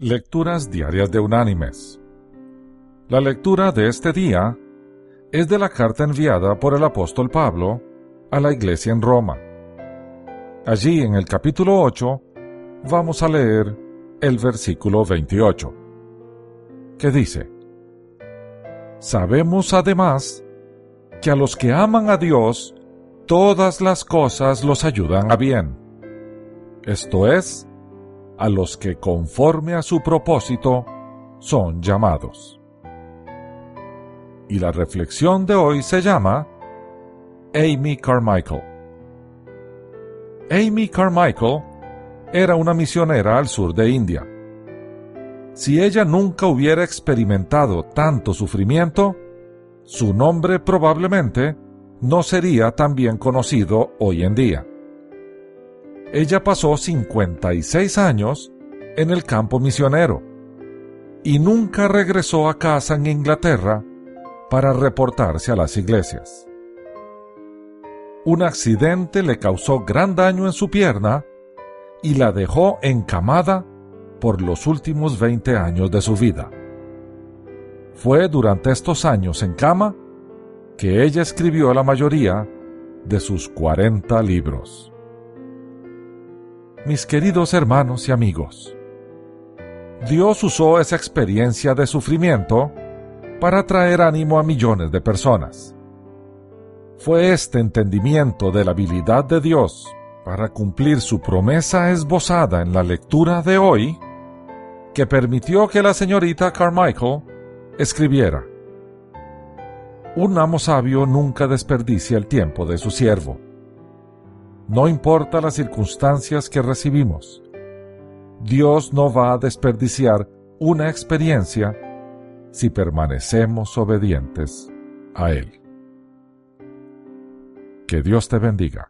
Lecturas Diarias de Unánimes. La lectura de este día es de la carta enviada por el apóstol Pablo a la iglesia en Roma. Allí en el capítulo 8 vamos a leer el versículo 28, que dice, Sabemos además que a los que aman a Dios, todas las cosas los ayudan a bien. Esto es, a los que conforme a su propósito son llamados. Y la reflexión de hoy se llama Amy Carmichael. Amy Carmichael era una misionera al sur de India. Si ella nunca hubiera experimentado tanto sufrimiento, su nombre probablemente no sería tan bien conocido hoy en día ella pasó 56 años en el campo misionero y nunca regresó a casa en Inglaterra para reportarse a las iglesias. Un accidente le causó gran daño en su pierna y la dejó encamada por los últimos 20 años de su vida. Fue durante estos años en cama que ella escribió la mayoría de sus 40 libros mis queridos hermanos y amigos. Dios usó esa experiencia de sufrimiento para traer ánimo a millones de personas. Fue este entendimiento de la habilidad de Dios para cumplir su promesa esbozada en la lectura de hoy que permitió que la señorita Carmichael escribiera. Un amo sabio nunca desperdicia el tiempo de su siervo no importa las circunstancias que recibimos. Dios no va a desperdiciar una experiencia si permanecemos obedientes a Él. Que Dios te bendiga.